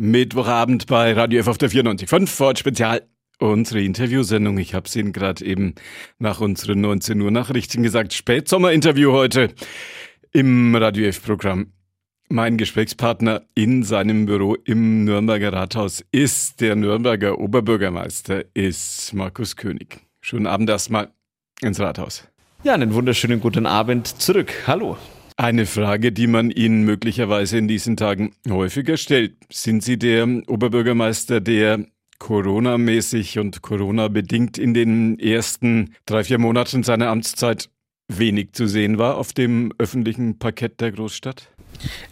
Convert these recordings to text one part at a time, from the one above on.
Mittwochabend bei Radio F auf der 94.5 Ford Spezial. Unsere Interviewsendung. Ich habe es Ihnen gerade eben nach unseren 19 Uhr Nachrichten gesagt. Spätsommerinterview heute im Radio F-Programm. Mein Gesprächspartner in seinem Büro im Nürnberger Rathaus ist der Nürnberger Oberbürgermeister, ist Markus König. Schönen Abend erstmal ins Rathaus. Ja, einen wunderschönen guten Abend zurück. Hallo. Eine Frage, die man Ihnen möglicherweise in diesen Tagen häufiger stellt. Sind Sie der Oberbürgermeister, der Corona-mäßig und Corona-bedingt in den ersten drei, vier Monaten seiner Amtszeit wenig zu sehen war auf dem öffentlichen Parkett der Großstadt?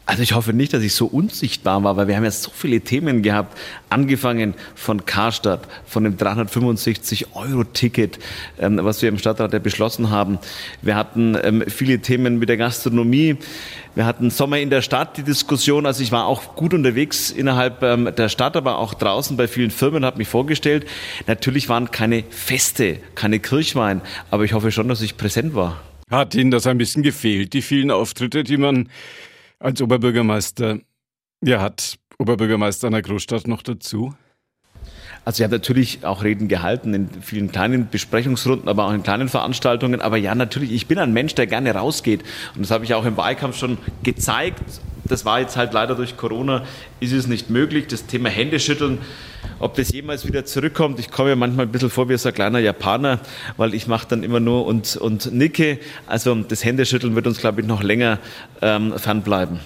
Also ich hoffe nicht, dass ich so unsichtbar war, weil wir haben ja so viele Themen gehabt, angefangen von Karstadt, von dem 365-Euro-Ticket, ähm, was wir im Stadtrat ja beschlossen haben. Wir hatten ähm, viele Themen mit der Gastronomie. Wir hatten Sommer in der Stadt, die Diskussion. Also ich war auch gut unterwegs innerhalb ähm, der Stadt, aber auch draußen bei vielen Firmen, habe mich vorgestellt. Natürlich waren keine Feste, keine Kirchwein, aber ich hoffe schon, dass ich präsent war. Hat Ihnen das ein bisschen gefehlt, die vielen Auftritte, die man als Oberbürgermeister ja hat? Oberbürgermeister einer Großstadt noch dazu? Also ich habe natürlich auch Reden gehalten in vielen kleinen Besprechungsrunden, aber auch in kleinen Veranstaltungen. Aber ja, natürlich, ich bin ein Mensch, der gerne rausgeht. Und das habe ich auch im Wahlkampf schon gezeigt. Das war jetzt halt leider durch Corona, ist es nicht möglich. Das Thema Händeschütteln, ob das jemals wieder zurückkommt. Ich komme mir manchmal ein bisschen vor wie so ein kleiner Japaner, weil ich mache dann immer nur und, und nicke. Also das Händeschütteln wird uns, glaube ich, noch länger ähm, fernbleiben.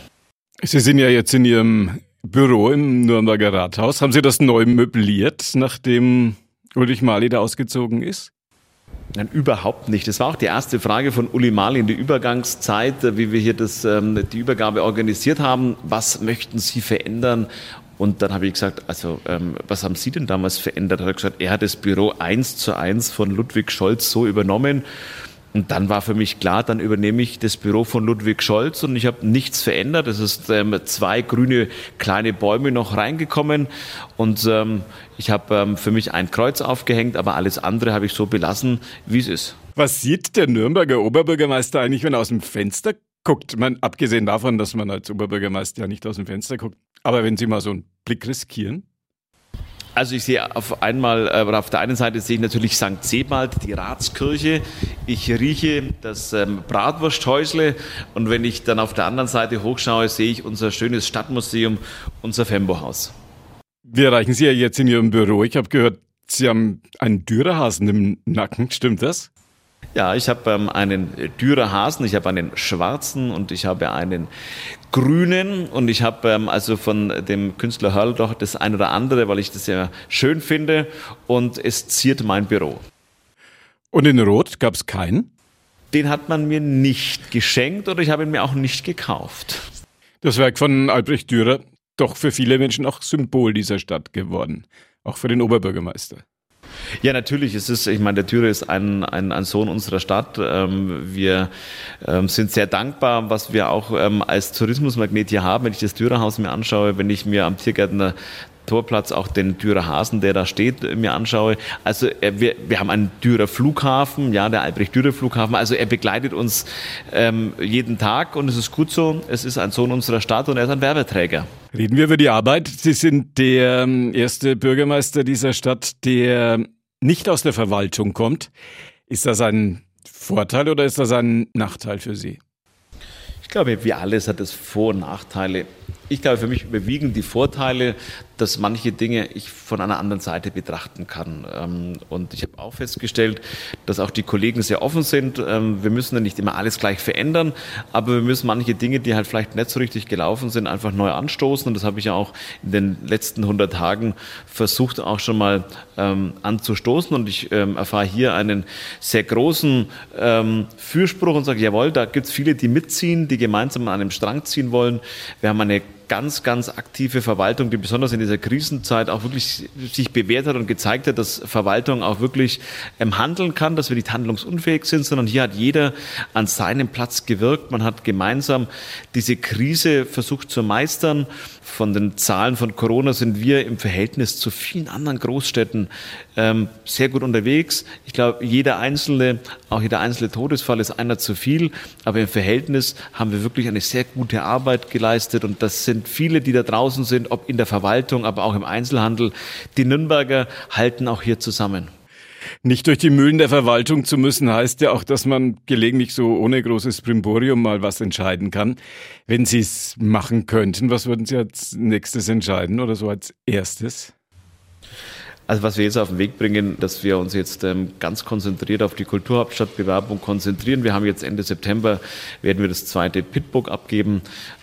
Sie sind ja jetzt in Ihrem Büro im Nürnberger Rathaus. Haben Sie das neu möbliert, nachdem Ulrich Mali da ausgezogen ist? Nein, überhaupt nicht. Das war auch die erste Frage von Uli Mali in der Übergangszeit, wie wir hier das, ähm, die Übergabe organisiert haben. Was möchten Sie verändern? Und dann habe ich gesagt, also ähm, was haben Sie denn damals verändert? Er hat gesagt, er hat das Büro eins zu eins von Ludwig Scholz so übernommen. Und dann war für mich klar, dann übernehme ich das Büro von Ludwig Scholz und ich habe nichts verändert. Es ist ähm, zwei grüne kleine Bäume noch reingekommen und ähm, ich habe ähm, für mich ein Kreuz aufgehängt, aber alles andere habe ich so belassen, wie es ist. Was sieht der Nürnberger Oberbürgermeister eigentlich, wenn er aus dem Fenster guckt? Man, abgesehen davon, dass man als Oberbürgermeister ja nicht aus dem Fenster guckt, aber wenn Sie mal so einen Blick riskieren? Also ich sehe auf einmal, äh, auf der einen Seite sehe ich natürlich St. Sebald, die Ratskirche. Ich rieche das ähm, Bratwursthäusle und wenn ich dann auf der anderen Seite hochschaue, sehe ich unser schönes Stadtmuseum, unser Fembo-Haus. Wir erreichen Sie ja jetzt in Ihrem Büro. Ich habe gehört, Sie haben einen Dürerhasen im Nacken. Stimmt das? Ja, ich habe ähm, einen Dürerhasen, ich habe einen schwarzen und ich habe einen grünen und ich habe ähm, also von dem Künstler Hörl doch das ein oder andere, weil ich das ja schön finde und es ziert mein Büro. Und in Rot gab es keinen? Den hat man mir nicht geschenkt oder ich habe ihn mir auch nicht gekauft. Das Werk von Albrecht Dürer, doch für viele Menschen auch Symbol dieser Stadt geworden, auch für den Oberbürgermeister. Ja, natürlich. Es ist, ich meine, der Thüre ist ein, ein, ein Sohn unserer Stadt. Ähm, wir ähm, sind sehr dankbar, was wir auch ähm, als Tourismusmagnet hier haben. Wenn ich das Thürerhaus mir anschaue, wenn ich mir am Tiergärtner Torplatz auch den Dürer Hasen, der da steht, mir anschaue. Also er, wir, wir haben einen Dürer Flughafen, ja, der Albrecht-Dürer Flughafen. Also er begleitet uns ähm, jeden Tag und es ist gut so. Es ist ein Sohn unserer Stadt und er ist ein Werbeträger. Reden wir über die Arbeit. Sie sind der erste Bürgermeister dieser Stadt, der nicht aus der Verwaltung kommt, ist das ein Vorteil oder ist das ein Nachteil für Sie? Ich glaube, wie alles hat es Vor- und Nachteile. Ich glaube, für mich überwiegen die Vorteile, dass manche Dinge ich von einer anderen Seite betrachten kann. Ähm, und ich habe auch festgestellt, dass auch die Kollegen sehr offen sind. Ähm, wir müssen ja nicht immer alles gleich verändern, aber wir müssen manche Dinge, die halt vielleicht nicht so richtig gelaufen sind, einfach neu anstoßen. Und das habe ich ja auch in den letzten 100 Tagen versucht, auch schon mal ähm, anzustoßen. Und ich erfahre hier einen sehr großen Fürspruch und sage, jawohl, da gibt es viele, die mitziehen, die gemeinsam an einem Strang ziehen wollen. Wir haben eine ganz, ganz aktive Verwaltung, die besonders in dieser Krisenzeit auch wirklich sich bewährt hat und gezeigt hat, dass Verwaltung auch wirklich ähm, handeln kann, dass wir nicht handlungsunfähig sind, sondern hier hat jeder an seinem Platz gewirkt. Man hat gemeinsam diese Krise versucht zu meistern von den Zahlen von Corona sind wir im Verhältnis zu vielen anderen Großstädten ähm, sehr gut unterwegs. Ich glaube, jeder einzelne, auch jeder einzelne Todesfall ist einer zu viel, aber im Verhältnis haben wir wirklich eine sehr gute Arbeit geleistet und das sind viele, die da draußen sind, ob in der Verwaltung, aber auch im Einzelhandel. Die Nürnberger halten auch hier zusammen. Nicht durch die Mühlen der Verwaltung zu müssen, heißt ja auch, dass man gelegentlich so ohne großes Primborium mal was entscheiden kann. Wenn Sie es machen könnten, was würden Sie als nächstes entscheiden oder so als erstes? Also was wir jetzt auf den Weg bringen, dass wir uns jetzt ähm, ganz konzentriert auf die Kulturhauptstadtbewerbung konzentrieren. Wir haben jetzt Ende September, werden wir das zweite Pitbook abgeben.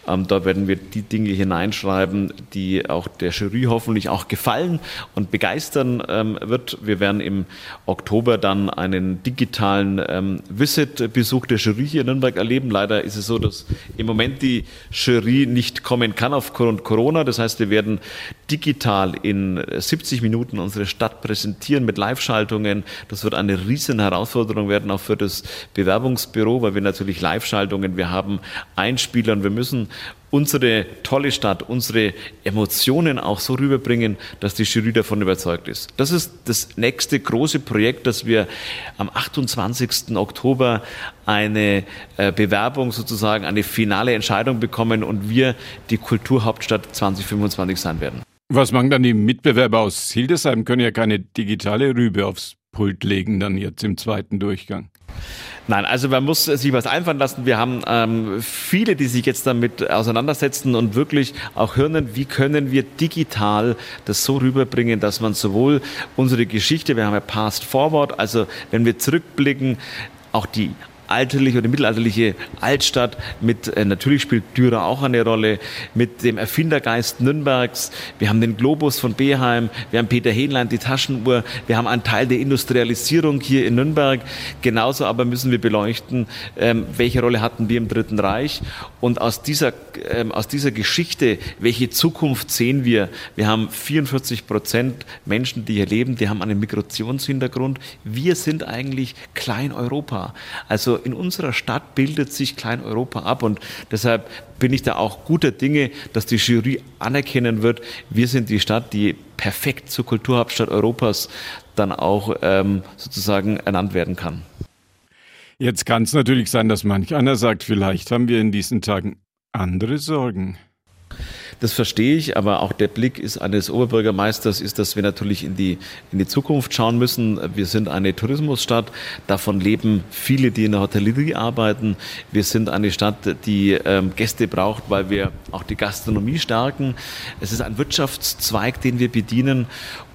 Ähm, dort werden wir die Dinge hineinschreiben, die auch der Jury hoffentlich auch gefallen und begeistern ähm, wird. Wir werden im Oktober dann einen digitalen ähm, Visit-Besuch der Jury hier in Nürnberg erleben. Leider ist es so, dass im Moment die Jury nicht kommen kann aufgrund Corona. Das heißt, wir werden digital in 70 Minuten unsere Stadt präsentieren mit Live-Schaltungen. Das wird eine riesen Herausforderung werden, auch für das Bewerbungsbüro, weil wir natürlich Live-Schaltungen, wir haben Einspieler und wir müssen unsere tolle Stadt, unsere Emotionen auch so rüberbringen, dass die Jury davon überzeugt ist. Das ist das nächste große Projekt, dass wir am 28. Oktober eine äh, Bewerbung sozusagen, eine finale Entscheidung bekommen und wir die Kulturhauptstadt 2025 sein werden. Was machen dann die Mitbewerber aus Hildesheim? Können ja keine digitale Rübe aufs Pult legen, dann jetzt im zweiten Durchgang. Nein, also man muss sich was einfallen lassen. Wir haben ähm, viele, die sich jetzt damit auseinandersetzen und wirklich auch hören, wie können wir digital das so rüberbringen, dass man sowohl unsere Geschichte, wir haben ja Past Forward, also wenn wir zurückblicken, auch die alterliche oder mittelalterliche Altstadt mit, äh, natürlich spielt Dürer auch eine Rolle, mit dem Erfindergeist Nürnbergs. Wir haben den Globus von Beheim, wir haben Peter Hähnlein, die Taschenuhr, wir haben einen Teil der Industrialisierung hier in Nürnberg. Genauso aber müssen wir beleuchten, ähm, welche Rolle hatten wir im Dritten Reich und aus dieser, ähm, aus dieser Geschichte, welche Zukunft sehen wir? Wir haben 44 Prozent Menschen, die hier leben, die haben einen Migrationshintergrund. Wir sind eigentlich Klein-Europa. Also in unserer Stadt bildet sich Klein-Europa ab und deshalb bin ich da auch guter Dinge, dass die Jury anerkennen wird, wir sind die Stadt, die perfekt zur Kulturhauptstadt Europas dann auch ähm, sozusagen ernannt werden kann. Jetzt kann es natürlich sein, dass manch einer sagt, vielleicht haben wir in diesen Tagen andere Sorgen. Das verstehe ich, aber auch der Blick ist eines Oberbürgermeisters ist, dass wir natürlich in die, in die Zukunft schauen müssen. Wir sind eine Tourismusstadt, davon leben viele, die in der Hotellerie arbeiten. Wir sind eine Stadt, die ähm, Gäste braucht, weil wir auch die Gastronomie stärken. Es ist ein Wirtschaftszweig, den wir bedienen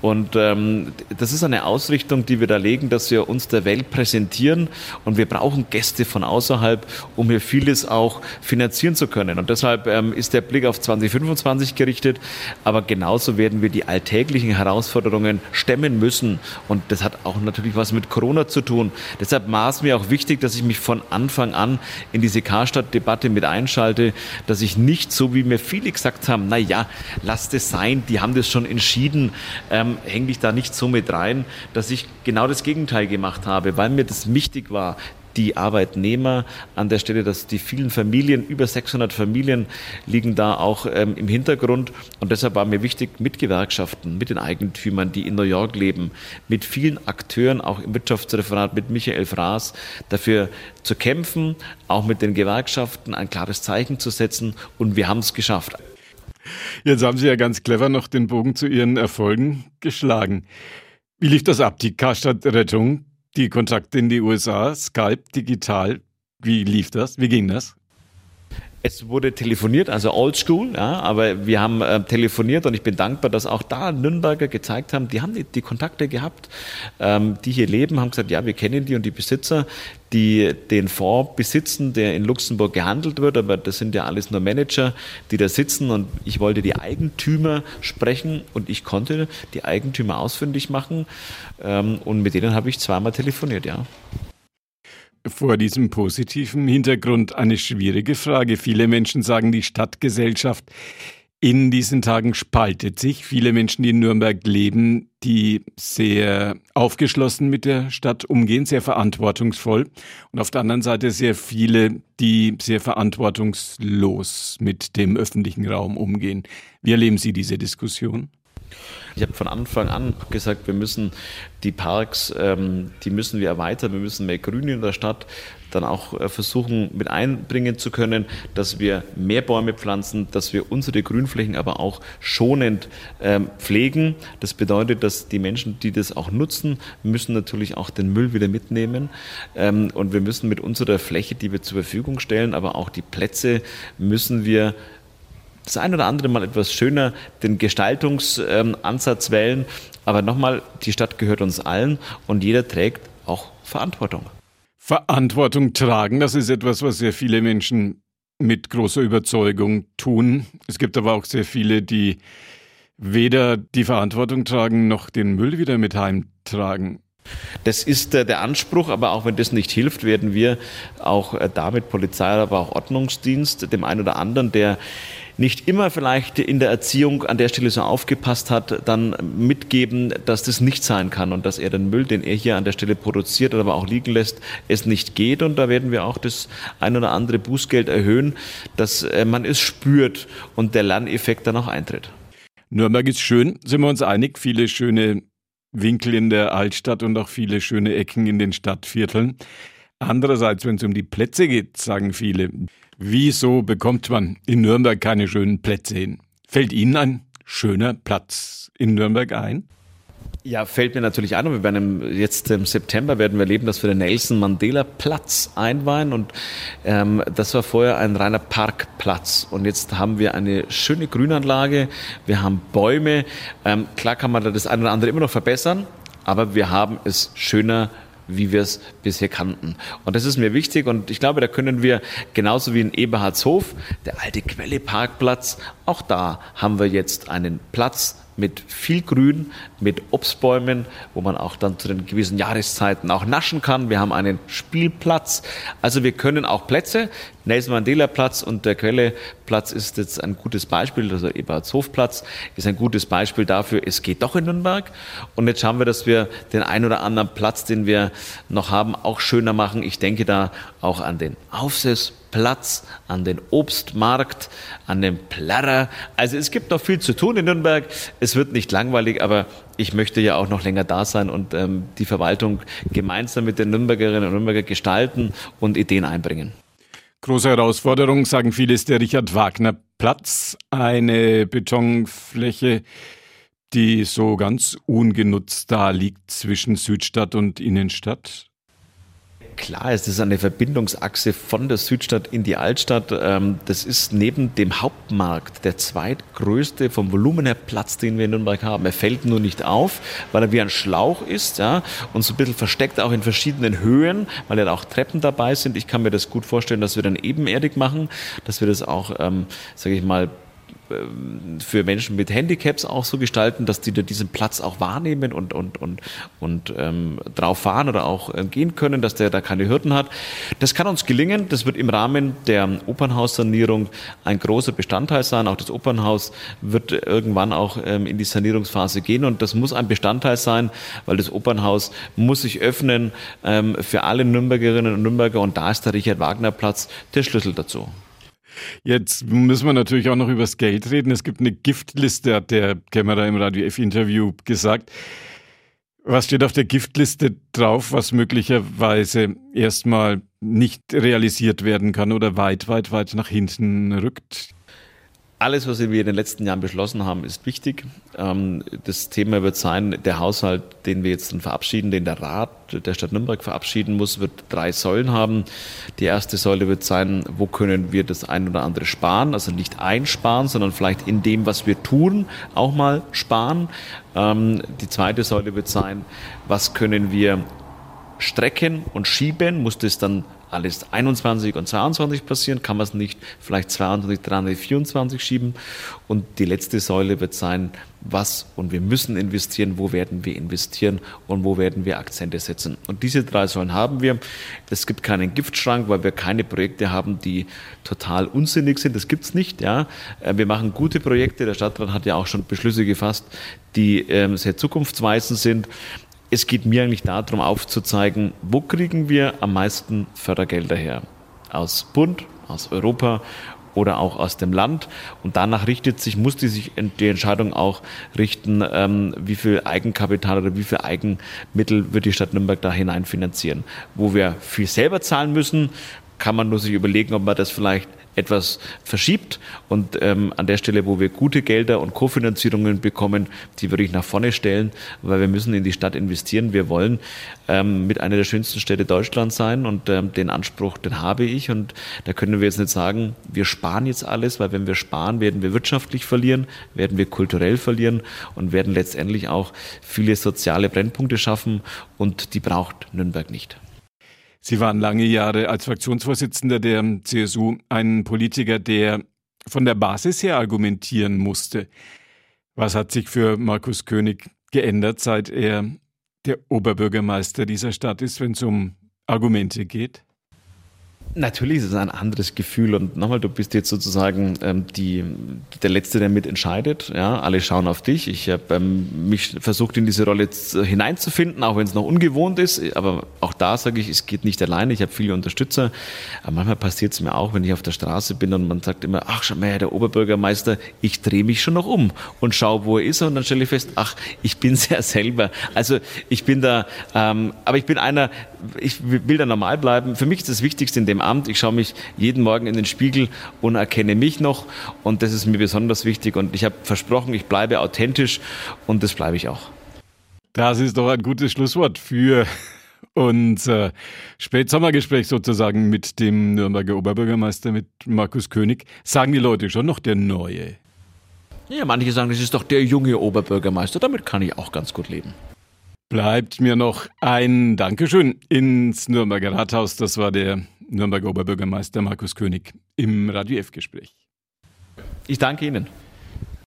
und ähm, das ist eine Ausrichtung, die wir da legen, dass wir uns der Welt präsentieren und wir brauchen Gäste von außerhalb, um hier vieles auch finanzieren zu können. Und deshalb ähm, ist der Blick auf 2025 gerichtet, aber genauso werden wir die alltäglichen Herausforderungen stemmen müssen. Und das hat auch natürlich was mit Corona zu tun. Deshalb war es mir auch wichtig, dass ich mich von Anfang an in diese Karstadt-Debatte mit einschalte, dass ich nicht so, wie mir viele gesagt haben, na ja, lasst es sein, die haben das schon entschieden. Ähm, hänge ich da nicht so mit rein, dass ich genau das Gegenteil gemacht habe, weil mir das wichtig war, die Arbeitnehmer an der Stelle, dass die vielen Familien, über 600 Familien liegen da auch ähm, im Hintergrund. Und deshalb war mir wichtig, mit Gewerkschaften, mit den Eigentümern, die in New York leben, mit vielen Akteuren, auch im Wirtschaftsreferat, mit Michael Fraß, dafür zu kämpfen, auch mit den Gewerkschaften ein klares Zeichen zu setzen. Und wir haben es geschafft. Jetzt haben Sie ja ganz clever noch den Bogen zu Ihren Erfolgen geschlagen. Wie lief das ab, die Karstadt-Rettung, die Kontakte in die USA, Skype, digital? Wie lief das? Wie ging das? Es wurde telefoniert, also oldschool, ja, aber wir haben äh, telefoniert und ich bin dankbar, dass auch da Nürnberger gezeigt haben, die haben die, die Kontakte gehabt, ähm, die hier leben, haben gesagt, ja, wir kennen die und die Besitzer, die den Fonds besitzen, der in Luxemburg gehandelt wird, aber das sind ja alles nur Manager, die da sitzen und ich wollte die Eigentümer sprechen und ich konnte die Eigentümer ausfindig machen ähm, und mit denen habe ich zweimal telefoniert, ja vor diesem positiven Hintergrund eine schwierige Frage. Viele Menschen sagen, die Stadtgesellschaft In diesen Tagen spaltet sich viele Menschen, die in Nürnberg leben, die sehr aufgeschlossen mit der Stadt umgehen, sehr verantwortungsvoll. Und auf der anderen Seite sehr viele, die sehr verantwortungslos mit dem öffentlichen Raum umgehen. Wie erleben Sie diese Diskussion? Ich habe von Anfang an gesagt, wir müssen die Parks, ähm, die müssen wir erweitern, wir müssen mehr Grün in der Stadt dann auch äh, versuchen mit einbringen zu können, dass wir mehr Bäume pflanzen, dass wir unsere Grünflächen aber auch schonend ähm, pflegen. Das bedeutet, dass die Menschen, die das auch nutzen, müssen natürlich auch den Müll wieder mitnehmen. Ähm, und wir müssen mit unserer Fläche, die wir zur Verfügung stellen, aber auch die Plätze, müssen wir das ein oder andere Mal etwas schöner den Gestaltungsansatz wählen. Aber nochmal, die Stadt gehört uns allen und jeder trägt auch Verantwortung. Verantwortung tragen, das ist etwas, was sehr viele Menschen mit großer Überzeugung tun. Es gibt aber auch sehr viele, die weder die Verantwortung tragen noch den Müll wieder mit heimtragen. Das ist der Anspruch, aber auch wenn das nicht hilft, werden wir auch äh, damit Polizei, aber auch Ordnungsdienst dem einen oder anderen, der nicht immer vielleicht in der Erziehung an der Stelle so aufgepasst hat, dann mitgeben, dass das nicht sein kann und dass er den Müll, den er hier an der Stelle produziert, aber auch liegen lässt, es nicht geht. Und da werden wir auch das ein oder andere Bußgeld erhöhen, dass äh, man es spürt und der Lerneffekt dann auch eintritt. Nürnberg ist schön, sind wir uns einig. Viele schöne Winkel in der Altstadt und auch viele schöne Ecken in den Stadtvierteln. Andererseits, wenn es um die Plätze geht, sagen viele, Wieso bekommt man in Nürnberg keine schönen Plätze hin? Fällt Ihnen ein schöner Platz in Nürnberg ein? Ja, fällt mir natürlich ein. Wir werden jetzt im September werden wir erleben, dass wir den Nelson Mandela Platz einweihen und ähm, das war vorher ein reiner Parkplatz und jetzt haben wir eine schöne Grünanlage, wir haben Bäume. Ähm, klar kann man da das eine oder andere immer noch verbessern, aber wir haben es schöner wie wir es bisher kannten. Und das ist mir wichtig und ich glaube, da können wir genauso wie in Eberhardshof, der alte Quelle Parkplatz, auch da haben wir jetzt einen Platz, mit viel Grün, mit Obstbäumen, wo man auch dann zu den gewissen Jahreszeiten auch naschen kann. Wir haben einen Spielplatz. Also wir können auch Plätze. Nelson Mandela Platz und der Quelle Platz ist jetzt ein gutes Beispiel, also Eberhardshofplatz ist ein gutes Beispiel dafür, es geht doch in Nürnberg. Und jetzt schauen wir, dass wir den ein oder anderen Platz, den wir noch haben, auch schöner machen. Ich denke da auch an den Aufsess Platz, an den Obstmarkt, an den Plarrer. Also es gibt noch viel zu tun in Nürnberg. Es wird nicht langweilig, aber ich möchte ja auch noch länger da sein und ähm, die Verwaltung gemeinsam mit den Nürnbergerinnen und Nürnberger gestalten und Ideen einbringen. Große Herausforderung, sagen viele, ist der Richard Wagner Platz, eine Betonfläche, die so ganz ungenutzt da liegt zwischen Südstadt und Innenstadt. Klar, es ist eine Verbindungsachse von der Südstadt in die Altstadt. Ähm, das ist neben dem Hauptmarkt der zweitgrößte vom Volumen her Platz, den wir in Nürnberg haben. Er fällt nur nicht auf, weil er wie ein Schlauch ist ja, und so ein bisschen versteckt auch in verschiedenen Höhen, weil ja auch Treppen dabei sind. Ich kann mir das gut vorstellen, dass wir dann ebenerdig machen, dass wir das auch, ähm, sage ich mal, für Menschen mit Handicaps auch so gestalten, dass die da diesen Platz auch wahrnehmen und, und, und, und ähm, drauf fahren oder auch äh, gehen können, dass der da keine Hürden hat. Das kann uns gelingen. Das wird im Rahmen der Opernhaussanierung ein großer Bestandteil sein. Auch das Opernhaus wird irgendwann auch ähm, in die Sanierungsphase gehen und das muss ein Bestandteil sein, weil das Opernhaus muss sich öffnen ähm, für alle Nürnbergerinnen und Nürnberger und da ist der Richard Wagner Platz der Schlüssel dazu. Jetzt müssen wir natürlich auch noch über das Geld reden. Es gibt eine Giftliste, hat der Kämmerer im Radio F-Interview gesagt. Was steht auf der Giftliste drauf, was möglicherweise erstmal nicht realisiert werden kann oder weit, weit, weit nach hinten rückt? Alles, was wir in den letzten Jahren beschlossen haben, ist wichtig. Ähm, das Thema wird sein, der Haushalt, den wir jetzt verabschieden, den der Rat der Stadt Nürnberg verabschieden muss, wird drei Säulen haben. Die erste Säule wird sein, wo können wir das ein oder andere sparen, also nicht einsparen, sondern vielleicht in dem, was wir tun, auch mal sparen. Ähm, die zweite Säule wird sein, was können wir strecken und schieben, muss das dann alles 21 und 22 passieren, kann man es nicht vielleicht 22, 23, 24 schieben. Und die letzte Säule wird sein, was und wir müssen investieren, wo werden wir investieren und wo werden wir Akzente setzen. Und diese drei Säulen haben wir. Es gibt keinen Giftschrank, weil wir keine Projekte haben, die total unsinnig sind. Das gibt es nicht. Ja. Äh, wir machen gute Projekte. Der Stadtrat hat ja auch schon Beschlüsse gefasst, die ähm, sehr zukunftsweisend sind. Es geht mir eigentlich darum, aufzuzeigen, wo kriegen wir am meisten Fördergelder her? Aus Bund, aus Europa oder auch aus dem Land. Und danach richtet sich, muss die sich die Entscheidung auch richten, ähm, wie viel Eigenkapital oder wie viel Eigenmittel wird die Stadt Nürnberg da hinein finanzieren. Wo wir viel selber zahlen müssen, kann man nur sich überlegen, ob man das vielleicht etwas verschiebt. Und ähm, an der Stelle, wo wir gute Gelder und Kofinanzierungen bekommen, die würde ich nach vorne stellen, weil wir müssen in die Stadt investieren. Wir wollen ähm, mit einer der schönsten Städte Deutschlands sein und ähm, den Anspruch, den habe ich. Und da können wir jetzt nicht sagen, wir sparen jetzt alles, weil wenn wir sparen, werden wir wirtschaftlich verlieren, werden wir kulturell verlieren und werden letztendlich auch viele soziale Brennpunkte schaffen und die braucht Nürnberg nicht. Sie waren lange Jahre als Fraktionsvorsitzender der CSU ein Politiker, der von der Basis her argumentieren musste. Was hat sich für Markus König geändert, seit er der Oberbürgermeister dieser Stadt ist, wenn es um Argumente geht? Natürlich ist es ein anderes Gefühl und nochmal, du bist jetzt sozusagen ähm, die, der Letzte, der mitentscheidet. Ja, alle schauen auf dich. Ich habe ähm, mich versucht, in diese Rolle hineinzufinden, auch wenn es noch ungewohnt ist. Aber auch da sage ich, es geht nicht alleine. Ich habe viele Unterstützer. Aber manchmal passiert es mir auch, wenn ich auf der Straße bin und man sagt immer, ach, schau mal, der Oberbürgermeister, ich drehe mich schon noch um und schaue, wo er ist. Und dann stelle ich fest, ach, ich bin sehr selber. Also ich bin da, ähm, aber ich bin einer, ich will da normal bleiben. Für mich ist das Wichtigste in dem Amt, ich schaue mich jeden Morgen in den Spiegel und erkenne mich noch und das ist mir besonders wichtig und ich habe versprochen, ich bleibe authentisch und das bleibe ich auch. Das ist doch ein gutes Schlusswort für unser Spätsommergespräch sozusagen mit dem Nürnberger Oberbürgermeister, mit Markus König. Sagen die Leute schon noch der Neue? Ja, manche sagen, das ist doch der junge Oberbürgermeister. Damit kann ich auch ganz gut leben. Bleibt mir noch ein Dankeschön ins Nürnberger Rathaus. Das war der Nürnberger Oberbürgermeister Markus König im Radio F-Gespräch. Ich danke Ihnen.